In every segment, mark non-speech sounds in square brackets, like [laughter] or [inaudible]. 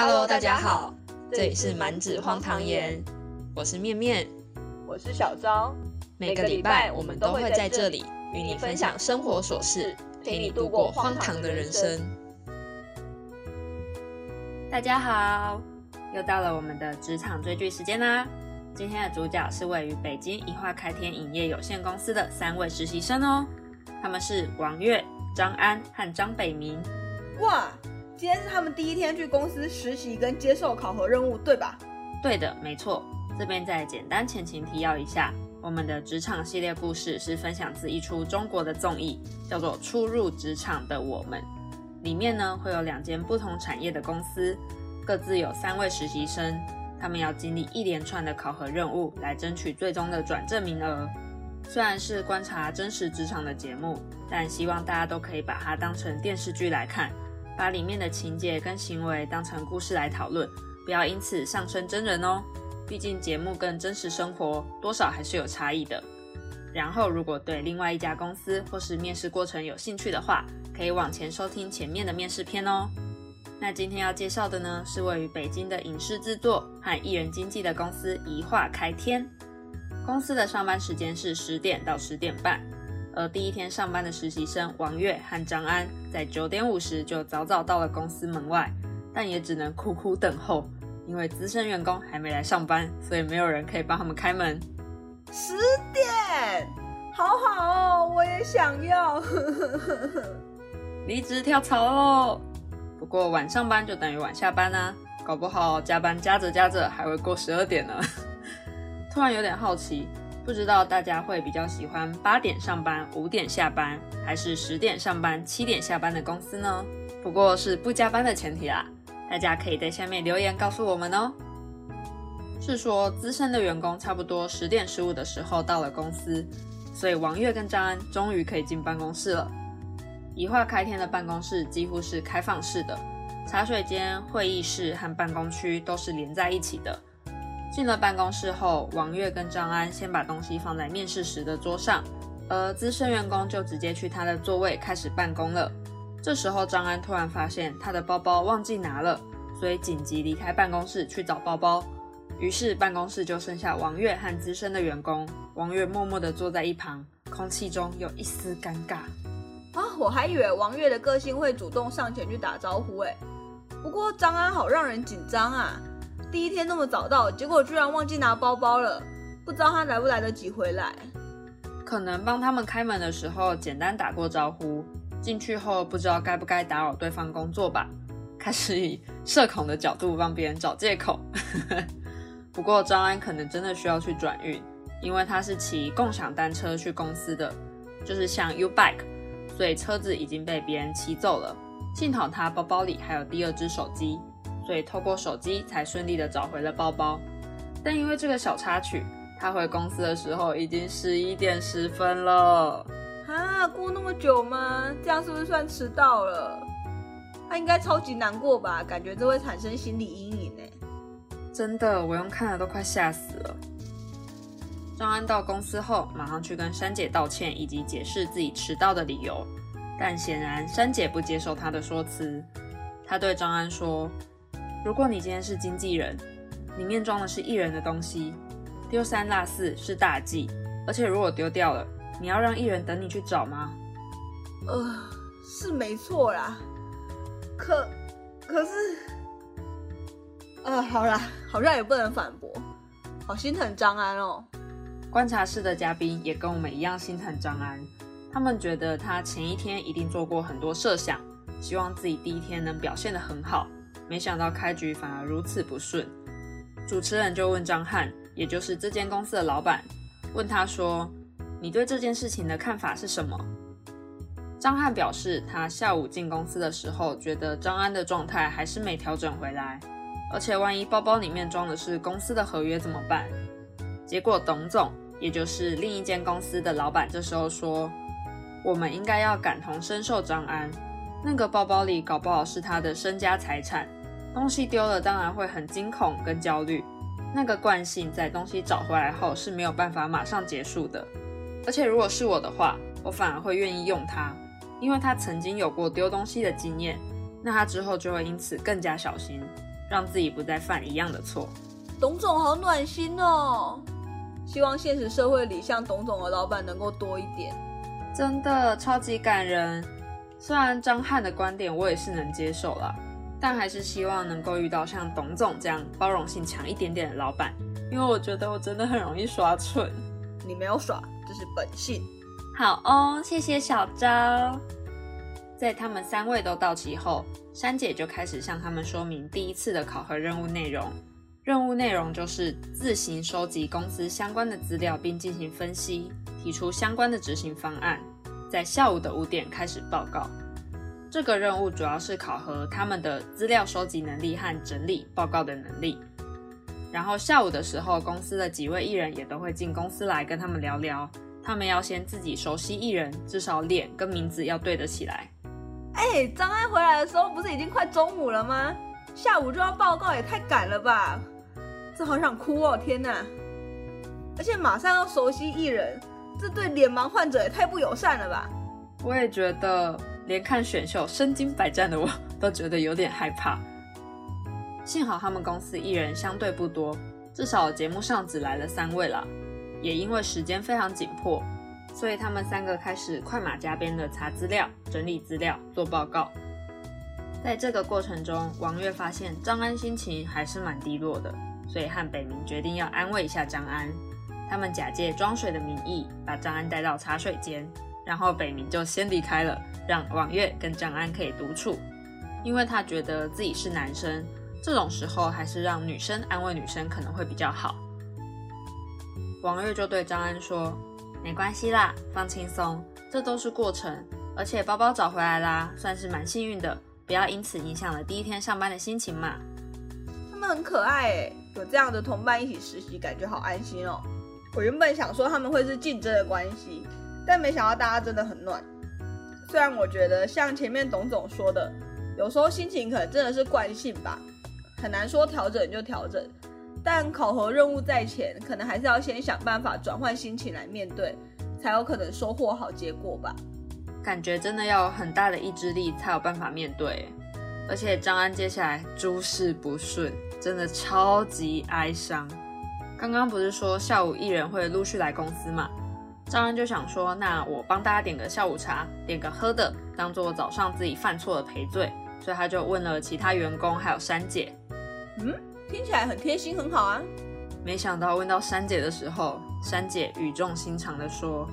Hello，大家好，这里是满纸荒唐言，我是面面，我是小昭。每个礼拜我们都会在这里与你分享生活琐事，陪你度过荒唐的人生。大家好，又到了我们的职场追剧时间啦！今天的主角是位于北京一化开天影业有限公司的三位实习生哦，他们是王月、张安和张北明。哇，今天是他们第一天去公司实习跟接受考核任务，对吧？对的，没错。这边再简单前情提要一下，我们的职场系列故事是分享自一出中国的综艺，叫做《初入职场的我们》。里面呢会有两间不同产业的公司，各自有三位实习生，他们要经历一连串的考核任务，来争取最终的转正名额。虽然是观察真实职场的节目，但希望大家都可以把它当成电视剧来看，把里面的情节跟行为当成故事来讨论，不要因此上升真人哦。毕竟节目跟真实生活多少还是有差异的。然后，如果对另外一家公司或是面试过程有兴趣的话，可以往前收听前面的面试篇哦。那今天要介绍的呢，是位于北京的影视制作和艺人经纪的公司一化开天。公司的上班时间是十点到十点半，而第一天上班的实习生王月和张安在九点五十就早早到了公司门外，但也只能苦苦等候，因为资深员工还没来上班，所以没有人可以帮他们开门。十点，好好哦，我也想要。[laughs] 离职跳槽喽！不过晚上班就等于晚下班啊，搞不好加班加着加着还会过十二点呢。[laughs] 突然有点好奇，不知道大家会比较喜欢八点上班五点下班，还是十点上班七点下班的公司呢？不过是不加班的前提啦，大家可以在下面留言告诉我们哦。是说资深的员工差不多十点十五的时候到了公司，所以王月跟张安终于可以进办公室了。一化开天的办公室几乎是开放式的，茶水间、会议室和办公区都是连在一起的。进了办公室后，王月跟张安先把东西放在面试时的桌上，而资深员工就直接去他的座位开始办公了。这时候，张安突然发现他的包包忘记拿了，所以紧急离开办公室去找包包。于是办公室就剩下王月和资深的员工。王月默默地坐在一旁，空气中有一丝尴尬。啊，我还以为王月的个性会主动上前去打招呼哎。不过张安好让人紧张啊，第一天那么早到，结果居然忘记拿包包了，不知道他来不来得及回来。可能帮他们开门的时候简单打过招呼，进去后不知道该不该打扰对方工作吧，[laughs] 开始以社恐的角度帮别人找借口。[laughs] 不过张安可能真的需要去转运，因为他是骑共享单车去公司的，就是像 U Bike，所以车子已经被别人骑走了。幸好他包包里还有第二只手机，所以透过手机才顺利的找回了包包。但因为这个小插曲，他回公司的时候已经十一点十分了。啊，过那么久吗？这样是不是算迟到了？他应该超级难过吧？感觉这会产生心理阴影呢。真的，我用看了都快吓死了。张安到公司后，马上去跟珊姐道歉，以及解释自己迟到的理由。但显然珊姐不接受他的说辞。他对张安说：“如果你今天是经纪人，里面装的是艺人的东西，丢三落四是大忌。而且如果丢掉了，你要让艺人等你去找吗？”呃，是没错啦。可，可是。呃，好啦，好像也不能反驳，好心疼张安哦。观察室的嘉宾也跟我们一样心疼张安，他们觉得他前一天一定做过很多设想，希望自己第一天能表现得很好，没想到开局反而如此不顺。主持人就问张翰，也就是这间公司的老板，问他说：“你对这件事情的看法是什么？”张翰表示，他下午进公司的时候，觉得张安的状态还是没调整回来。而且万一包包里面装的是公司的合约怎么办？结果董总，也就是另一间公司的老板，这时候说：“我们应该要感同身受张安，那个包包里搞不好是他的身家财产，东西丢了当然会很惊恐跟焦虑。那个惯性在东西找回来后是没有办法马上结束的。而且如果是我的话，我反而会愿意用它，因为他曾经有过丢东西的经验，那他之后就会因此更加小心。”让自己不再犯一样的错。董总好暖心哦，希望现实社会里像董总的老板能够多一点。真的超级感人。虽然张翰的观点我也是能接受啦，但还是希望能够遇到像董总这样包容性强一点点的老板，因为我觉得我真的很容易耍蠢。你没有耍，这是本性。好哦，谢谢小昭。在他们三位都到齐后，珊姐就开始向他们说明第一次的考核任务内容。任务内容就是自行收集公司相关的资料，并进行分析，提出相关的执行方案。在下午的五点开始报告。这个任务主要是考核他们的资料收集能力和整理报告的能力。然后下午的时候，公司的几位艺人也都会进公司来跟他们聊聊。他们要先自己熟悉艺人，至少脸跟名字要对得起来。哎，张安回来的时候不是已经快中午了吗？下午就要报告，也太赶了吧！这好想哭哦，天哪！而且马上要熟悉艺人。这对脸盲患者也太不友善了吧！我也觉得，连看选秀身经百战的我都觉得有点害怕。幸好他们公司艺人相对不多，至少节目上只来了三位了。也因为时间非常紧迫，所以他们三个开始快马加鞭的查资料、整理资料、做报告。在这个过程中，王月发现张安心情还是蛮低落的，所以和北明决定要安慰一下张安。他们假借装水的名义，把张安带到茶水间，然后北明就先离开了，让王月跟张安可以独处，因为他觉得自己是男生，这种时候还是让女生安慰女生可能会比较好。王月就对张安说：“没关系啦，放轻松，这都是过程，而且包包找回来啦，算是蛮幸运的，不要因此影响了第一天上班的心情嘛。”他们很可爱诶，有这样的同伴一起实习，感觉好安心哦。我原本想说他们会是竞争的关系，但没想到大家真的很暖。虽然我觉得像前面董总说的，有时候心情可能真的是惯性吧，很难说调整就调整。但考核任务在前，可能还是要先想办法转换心情来面对，才有可能收获好结果吧。感觉真的要有很大的意志力才有办法面对。而且张安接下来诸事不顺，真的超级哀伤。刚刚不是说下午艺人会陆续来公司嘛？张安就想说，那我帮大家点个下午茶，点个喝的，当做早上自己犯错的赔罪。所以他就问了其他员工，还有珊姐。嗯，听起来很贴心，很好啊。没想到问到珊姐的时候，珊姐语重心长的说：“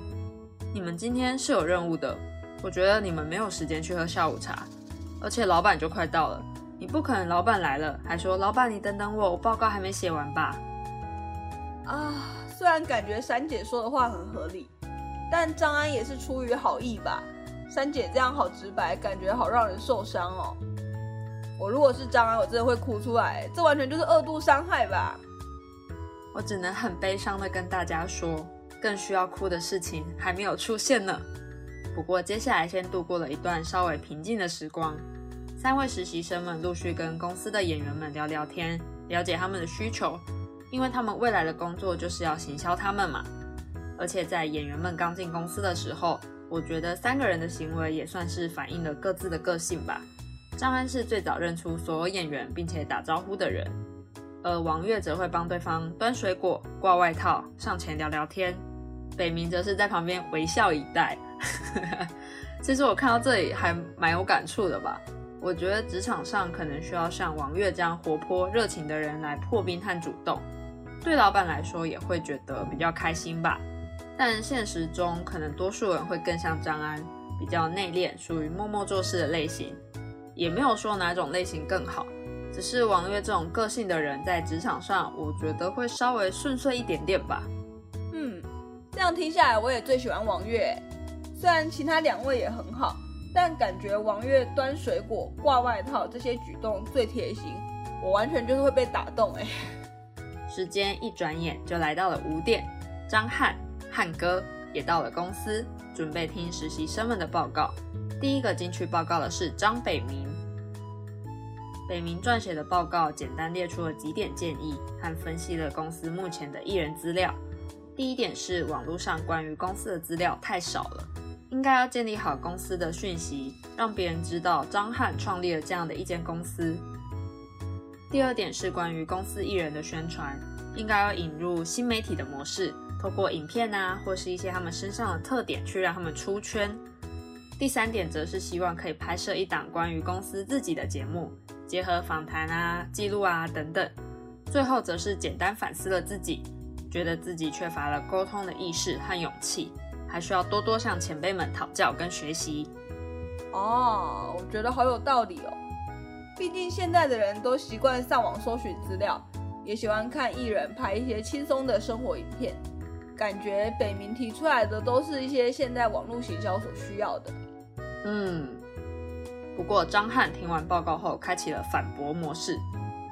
你们今天是有任务的，我觉得你们没有时间去喝下午茶，而且老板就快到了，你不可能老板来了还说老板你等等我，我报告还没写完吧。”啊，虽然感觉珊姐说的话很合理，但张安也是出于好意吧。珊姐这样好直白，感觉好让人受伤哦。我如果是张安，我真的会哭出来，这完全就是二度伤害吧。我只能很悲伤的跟大家说，更需要哭的事情还没有出现呢。不过接下来先度过了一段稍微平静的时光，三位实习生们陆续跟公司的演员们聊聊天，了解他们的需求。因为他们未来的工作就是要行销他们嘛，而且在演员们刚进公司的时候，我觉得三个人的行为也算是反映了各自的个性吧。张安是最早认出所有演员并且打招呼的人，而王月则会帮对方端水果、挂外套、上前聊聊天，北明则是在旁边微笑以待。[laughs] 其实我看到这里还蛮有感触的吧。我觉得职场上可能需要像王月这样活泼热情的人来破冰和主动。对老板来说也会觉得比较开心吧，但现实中可能多数人会更像张安，比较内敛，属于默默做事的类型。也没有说哪种类型更好，只是王月这种个性的人在职场上，我觉得会稍微顺遂一点点吧。嗯，这样听下来，我也最喜欢王月，虽然其他两位也很好，但感觉王月端水果、挂外套这些举动最贴心，我完全就是会被打动哎。[laughs] 时间一转眼就来到了五点，张翰汉哥也到了公司，准备听实习生们的报告。第一个进去报告的是张北明。北明撰写的报告简单列出了几点建议和分析了公司目前的艺人资料。第一点是网络上关于公司的资料太少了，应该要建立好公司的讯息，让别人知道张翰创立了这样的一间公司。第二点是关于公司艺人的宣传，应该要引入新媒体的模式，透过影片啊，或是一些他们身上的特点，去让他们出圈。第三点则是希望可以拍摄一档关于公司自己的节目，结合访谈啊、记录啊等等。最后则是简单反思了自己，觉得自己缺乏了沟通的意识和勇气，还需要多多向前辈们讨教跟学习。哦，我觉得好有道理哦。毕竟现在的人都习惯上网搜寻资料，也喜欢看艺人拍一些轻松的生活影片，感觉北明提出来的都是一些现在网络行销所需要的。嗯，不过张翰听完报告后，开启了反驳模式。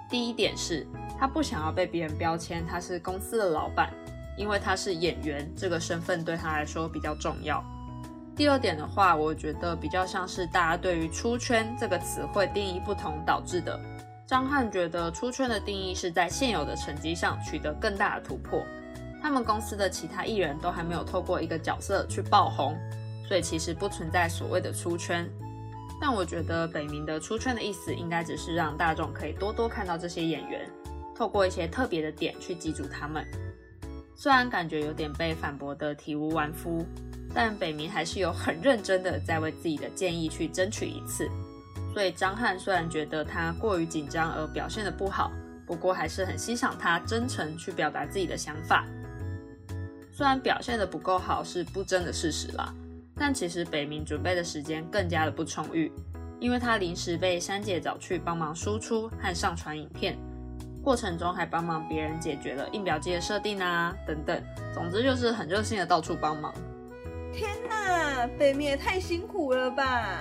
第一点是，他不想要被别人标签他是公司的老板，因为他是演员这个身份对他来说比较重要。第二点的话，我觉得比较像是大家对于出圈这个词汇定义不同导致的。张翰觉得出圈的定义是在现有的成绩上取得更大的突破，他们公司的其他艺人都还没有透过一个角色去爆红。所以其实不存在所谓的出圈，但我觉得北冥的出圈的意思应该只是让大众可以多多看到这些演员，透过一些特别的点去记住他们。虽然感觉有点被反驳的体无完肤，但北冥还是有很认真的在为自己的建议去争取一次。所以张翰虽然觉得他过于紧张而表现的不好，不过还是很欣赏他真诚去表达自己的想法。虽然表现的不够好是不争的事实啦。但其实北明准备的时间更加的不充裕，因为他临时被珊姐找去帮忙输出和上传影片，过程中还帮忙别人解决了印表机的设定啊等等，总之就是很热心的到处帮忙。天哪，北明也太辛苦了吧！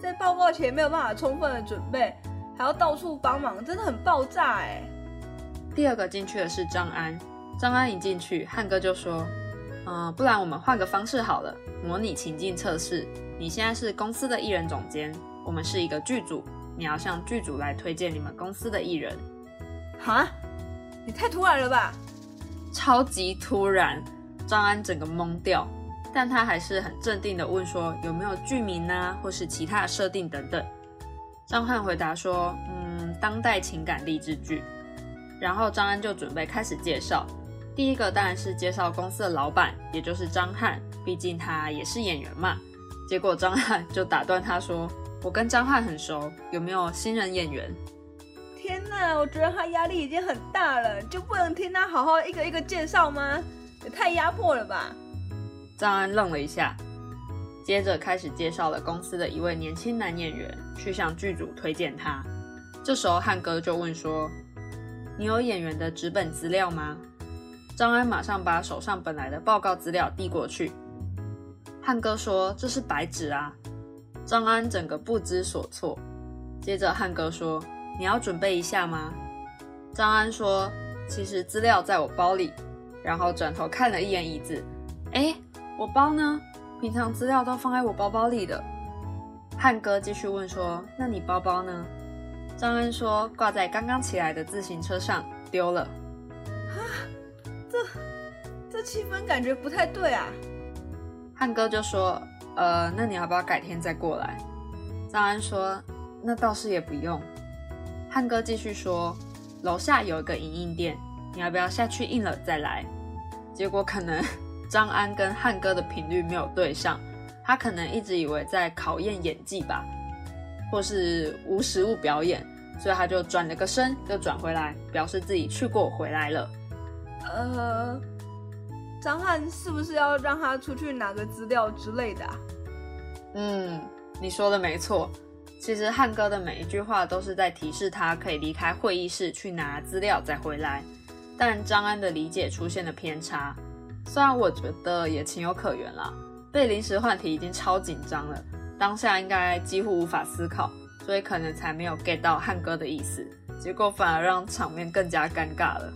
在报告前没有办法充分的准备，还要到处帮忙，真的很爆炸哎。第二个进去的是张安，张安一进去，汉哥就说。嗯，不然我们换个方式好了，模拟情境测试。你现在是公司的艺人总监，我们是一个剧组，你要向剧组来推荐你们公司的艺人。哈？你太突然了吧？超级突然，张安整个懵掉，但他还是很镇定的问说有没有剧名啊，或是其他的设定等等。张翰回答说，嗯，当代情感励志剧。然后张安就准备开始介绍。第一个当然是介绍公司的老板，也就是张翰，毕竟他也是演员嘛。结果张翰就打断他说：“我跟张翰很熟，有没有新人演员？”我觉得他压力已经很大了，就不能听他好好一个一个介绍吗？也太压迫了吧！张安愣了一下，接着开始介绍了公司的一位年轻男演员，去向剧组推荐他。这时候汉哥就问说：“你有演员的纸本资料吗？”张安马上把手上本来的报告资料递过去。汉哥说：“这是白纸啊。”张安整个不知所措。接着汉哥说：“你要准备一下吗？”张安说：“其实资料在我包里。”然后转头看了一眼椅子，哎，我包呢？平常资料都放在我包包里的。汉哥继续问说：“那你包包呢？”张安说：“挂在刚刚起来的自行车上，丢了。”这这气氛感觉不太对啊！汉哥就说：“呃，那你要不要改天再过来？”张安说：“那倒是也不用。”汉哥继续说：“楼下有一个影印店，你要不要下去印了再来？”结果可能 [laughs] 张安跟汉哥的频率没有对上，他可能一直以为在考验演技吧，或是无实物表演，所以他就转了个身，又转回来，表示自己去过回来了。呃，张翰是不是要让他出去拿个资料之类的？嗯，你说的没错。其实汉哥的每一句话都是在提示他可以离开会议室去拿资料再回来，但张安的理解出现了偏差。虽然我觉得也情有可原啦，被临时换题已经超紧张了，当下应该几乎无法思考，所以可能才没有 get 到汉哥的意思，结果反而让场面更加尴尬了。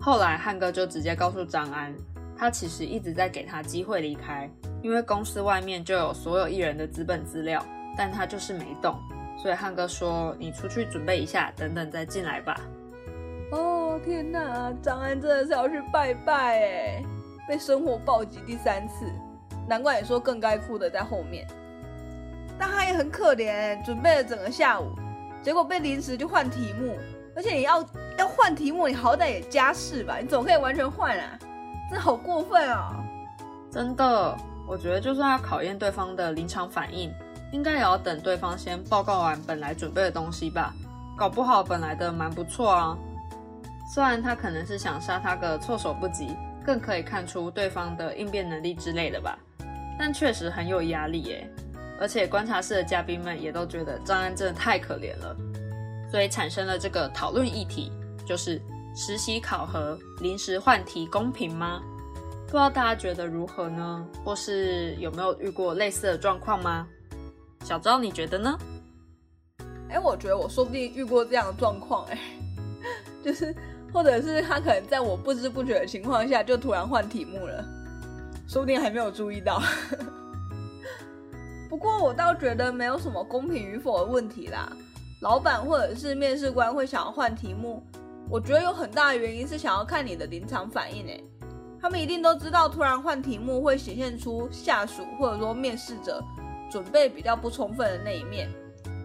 后来汉哥就直接告诉张安，他其实一直在给他机会离开，因为公司外面就有所有艺人的资本资料，但他就是没动，所以汉哥说你出去准备一下，等等再进来吧。哦天哪，张安真的是要去拜拜哎，被生活暴击第三次，难怪你说更该哭的在后面。但他也很可怜，准备了整个下午，结果被临时就换题目，而且你要要换题目，你好歹也加试吧，你总可以完全换啊？这好过分啊！真的，我觉得就算要考验对方的临场反应，应该也要等对方先报告完本来准备的东西吧。搞不好本来的蛮不错啊，虽然他可能是想杀他个措手不及，更可以看出对方的应变能力之类的吧，但确实很有压力耶。而且观察室的嘉宾们也都觉得张安真的太可怜了，所以产生了这个讨论议题，就是实习考核临时换题公平吗？不知道大家觉得如何呢？或是有没有遇过类似的状况吗？小昭，你觉得呢？哎，我觉得我说不定遇过这样的状况，哎，[laughs] 就是或者是他可能在我不知不觉的情况下就突然换题目了，说不定还没有注意到。[laughs] 不过我倒觉得没有什么公平与否的问题啦。老板或者是面试官会想要换题目，我觉得有很大的原因是想要看你的临场反应，哎，他们一定都知道突然换题目会显现出下属或者说面试者准备比较不充分的那一面。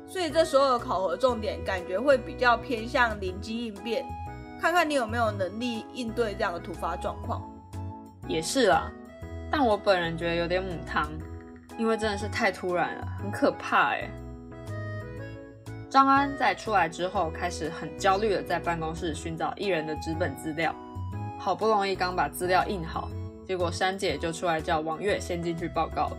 所以这时候的考核重点感觉会比较偏向临机应变，看看你有没有能力应对这样的突发状况。也是啦，但我本人觉得有点母汤，因为真的是太突然了，很可怕哎。张安在出来之后，开始很焦虑的在办公室寻找艺人的纸本资料，好不容易刚把资料印好，结果珊姐就出来叫王月先进去报告了。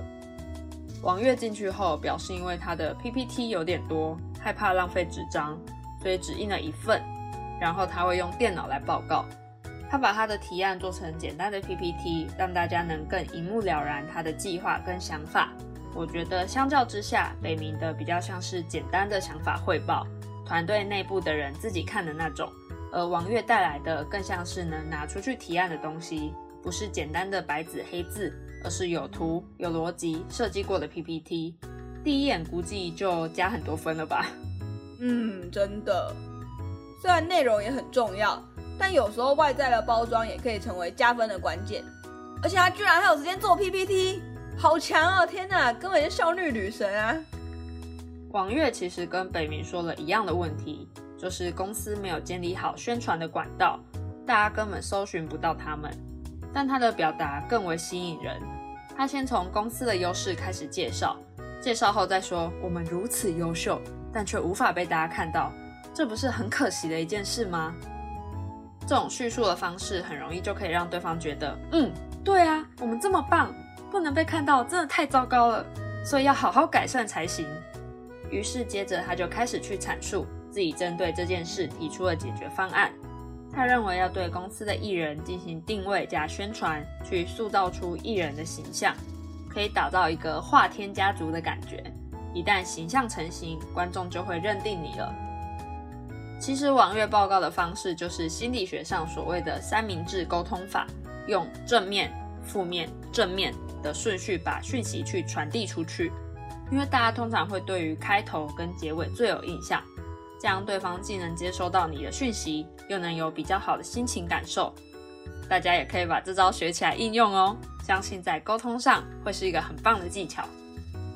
王月进去后表示，因为他的 PPT 有点多，害怕浪费纸张，所以只印了一份。然后他会用电脑来报告。他把他的提案做成简单的 PPT，让大家能更一目了然他的计划跟想法。我觉得相较之下，北明的比较像是简单的想法汇报，团队内部的人自己看的那种。而王月带来的更像是能拿出去提案的东西，不是简单的白纸黑字。而是有图、有逻辑设计过的 PPT，第一眼估计就加很多分了吧？嗯，真的。虽然内容也很重要，但有时候外在的包装也可以成为加分的关键。而且他居然还有时间做 PPT，好强啊！天哪，根本就效率女神啊！王月其实跟北明说了一样的问题，就是公司没有建立好宣传的管道，大家根本搜寻不到他们。但他的表达更为吸引人。他先从公司的优势开始介绍，介绍后再说我们如此优秀，但却无法被大家看到，这不是很可惜的一件事吗？这种叙述的方式很容易就可以让对方觉得，嗯，对啊，我们这么棒，不能被看到真的太糟糕了，所以要好好改善才行。于是接着他就开始去阐述自己针对这件事提出的解决方案。他认为要对公司的艺人进行定位加宣传，去塑造出艺人的形象，可以打造一个华天家族的感觉。一旦形象成型，观众就会认定你了。其实王月报告的方式就是心理学上所谓的三明治沟通法，用正面、负面、正面的顺序把讯息去传递出去。因为大家通常会对于开头跟结尾最有印象。这样对方既能接收到你的讯息，又能有比较好的心情感受。大家也可以把这招学起来应用哦，相信在沟通上会是一个很棒的技巧。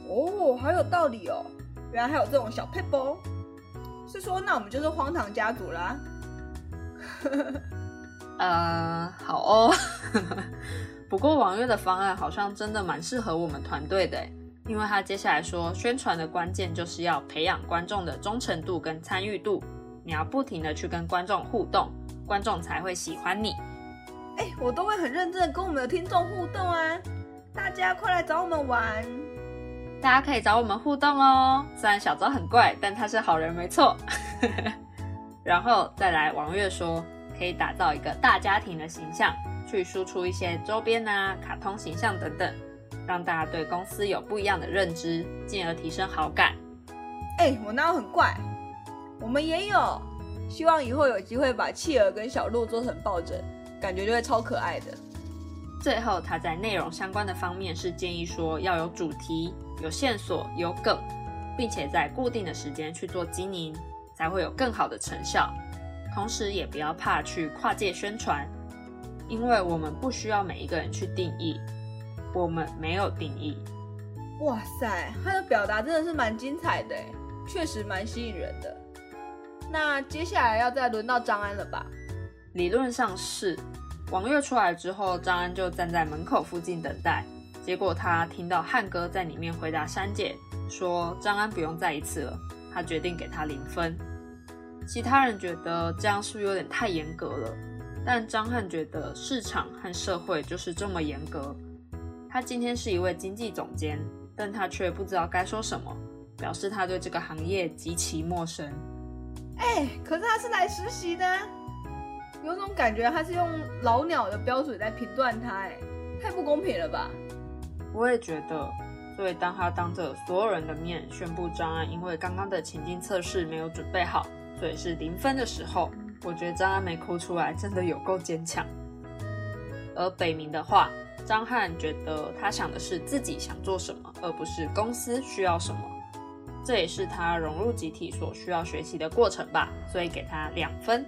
哦，好有道理哦！原来还有这种小配波。是说，那我们就是荒唐家族啦。[laughs] 呃，好哦。[laughs] 不过王月的方案好像真的蛮适合我们团队的。因为他接下来说，宣传的关键就是要培养观众的忠诚度跟参与度，你要不停的去跟观众互动，观众才会喜欢你。哎，我都会很认真的跟我们的听众互动啊，大家快来找我们玩，大家可以找我们互动哦。虽然小昭很怪，但他是好人没错。[laughs] 然后再来，王月说可以打造一个大家庭的形象，去输出一些周边啊、卡通形象等等。让大家对公司有不一样的认知，进而提升好感。哎，我那很怪，我们也有。希望以后有机会把企鹅跟小鹿做成抱枕，感觉就会超可爱的。最后，他在内容相关的方面是建议说要有主题、有线索、有梗，并且在固定的时间去做经营，才会有更好的成效。同时，也不要怕去跨界宣传，因为我们不需要每一个人去定义。我们没有定义。哇塞，他的表达真的是蛮精彩的，确实蛮吸引人的。那接下来要再轮到张安了吧？理论上是。王月出来之后，张安就站在门口附近等待。结果他听到汉哥在里面回答珊姐说：“张安不用再一次了。”他决定给他零分。其他人觉得这样是不是有点太严格了？但张翰觉得市场和社会就是这么严格。他今天是一位经济总监，但他却不知道该说什么，表示他对这个行业极其陌生。哎，可是他是来实习的，有种感觉他是用老鸟的标准在评断他，哎，太不公平了吧？我也觉得。所以当他当着所有人的面宣布张安因为刚刚的情境测试没有准备好，所以是零分的时候，我觉得张安没哭出来，真的有够坚强。而北明的话，张翰觉得他想的是自己想做什么，而不是公司需要什么。这也是他融入集体所需要学习的过程吧，所以给他两分。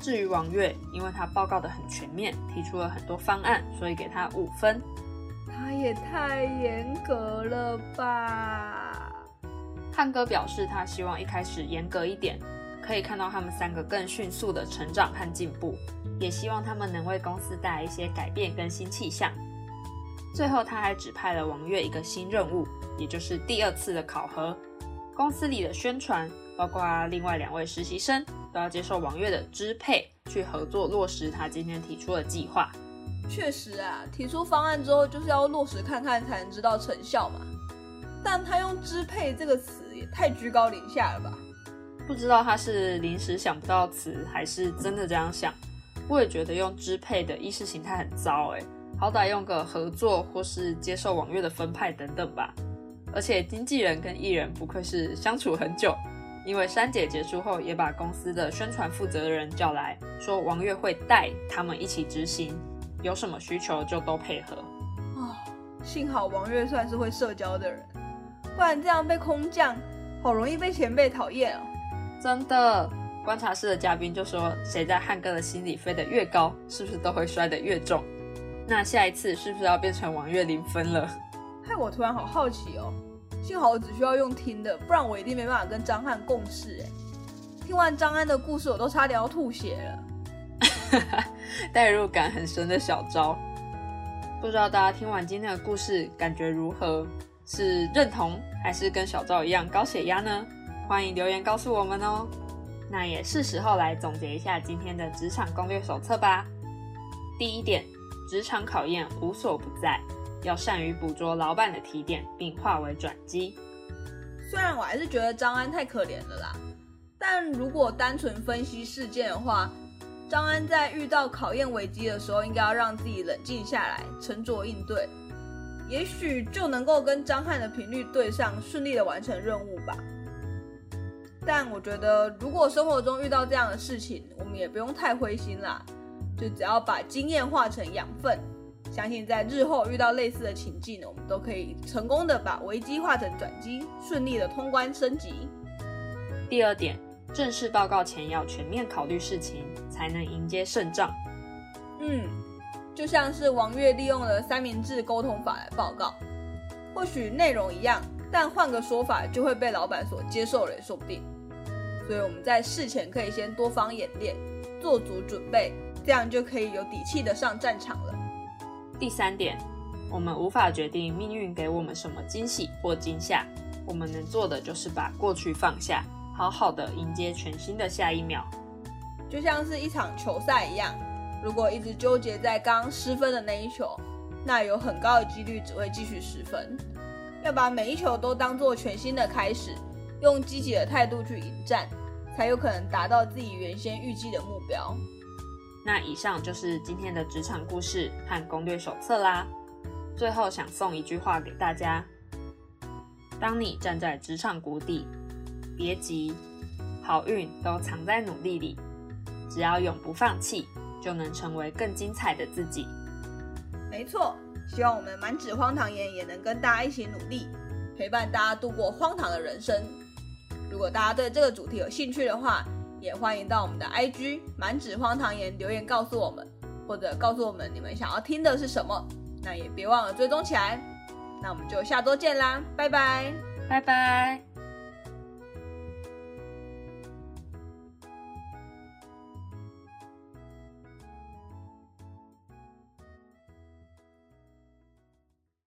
至于王月，因为他报告的很全面，提出了很多方案，所以给他五分。他也太严格了吧！汉哥表示，他希望一开始严格一点。可以看到他们三个更迅速的成长和进步，也希望他们能为公司带来一些改变跟新气象。最后，他还指派了王月一个新任务，也就是第二次的考核。公司里的宣传，包括另外两位实习生，都要接受王月的支配，去合作落实他今天提出的计划。确实啊，提出方案之后，就是要落实看看，才能知道成效嘛。但他用“支配”这个词，也太居高临下了吧？不知道他是临时想不到词，还是真的这样想。我也觉得用支配的意识形态很糟哎，好歹用个合作或是接受网约的分派等等吧。而且经纪人跟艺人不愧是相处很久，因为珊姐结束后也把公司的宣传负责人叫来说，王月会带他们一起执行，有什么需求就都配合。哦，幸好王月算是会社交的人，不然这样被空降，好容易被前辈讨厌哦。真的，观察室的嘉宾就说，谁在汉哥的心里飞得越高，是不是都会摔得越重？那下一次是不是要变成王月零分了？害我突然好好奇哦。幸好我只需要用听的，不然我一定没办法跟张翰共事哎。听完张安的故事，我都差点要吐血了。[laughs] 代入感很深的小招，不知道大家听完今天的故事感觉如何？是认同还是跟小赵一样高血压呢？欢迎留言告诉我们哦。那也是时候来总结一下今天的职场攻略手册吧。第一点，职场考验无所不在，要善于捕捉老板的提点，并化为转机。虽然我还是觉得张安太可怜了啦，但如果单纯分析事件的话，张安在遇到考验危机的时候，应该要让自己冷静下来，沉着应对，也许就能够跟张翰的频率对上，顺利的完成任务吧。但我觉得，如果生活中遇到这样的事情，我们也不用太灰心啦，就只要把经验化成养分，相信在日后遇到类似的情境呢，我们都可以成功的把危机化成转机，顺利的通关升级。第二点，正式报告前要全面考虑事情，才能迎接胜仗。嗯，就像是王月利用了三明治沟通法来报告，或许内容一样，但换个说法就会被老板所接受了，也说不定。所以我们在事前可以先多方演练，做足准备，这样就可以有底气的上战场了。第三点，我们无法决定命运给我们什么惊喜或惊吓，我们能做的就是把过去放下，好好的迎接全新的下一秒。就像是一场球赛一样，如果一直纠结在刚失分的那一球，那有很高的几率只会继续失分。要把每一球都当做全新的开始。用积极的态度去迎战，才有可能达到自己原先预计的目标。那以上就是今天的职场故事和攻略手册啦。最后想送一句话给大家：当你站在职场谷底，别急，好运都藏在努力里。只要永不放弃，就能成为更精彩的自己。没错，希望我们满纸荒唐言也能跟大家一起努力，陪伴大家度过荒唐的人生。如果大家对这个主题有兴趣的话，也欢迎到我们的 IG 满纸荒唐言留言告诉我们，或者告诉我们你们想要听的是什么。那也别忘了追踪起来。那我们就下周见啦，拜拜，拜拜。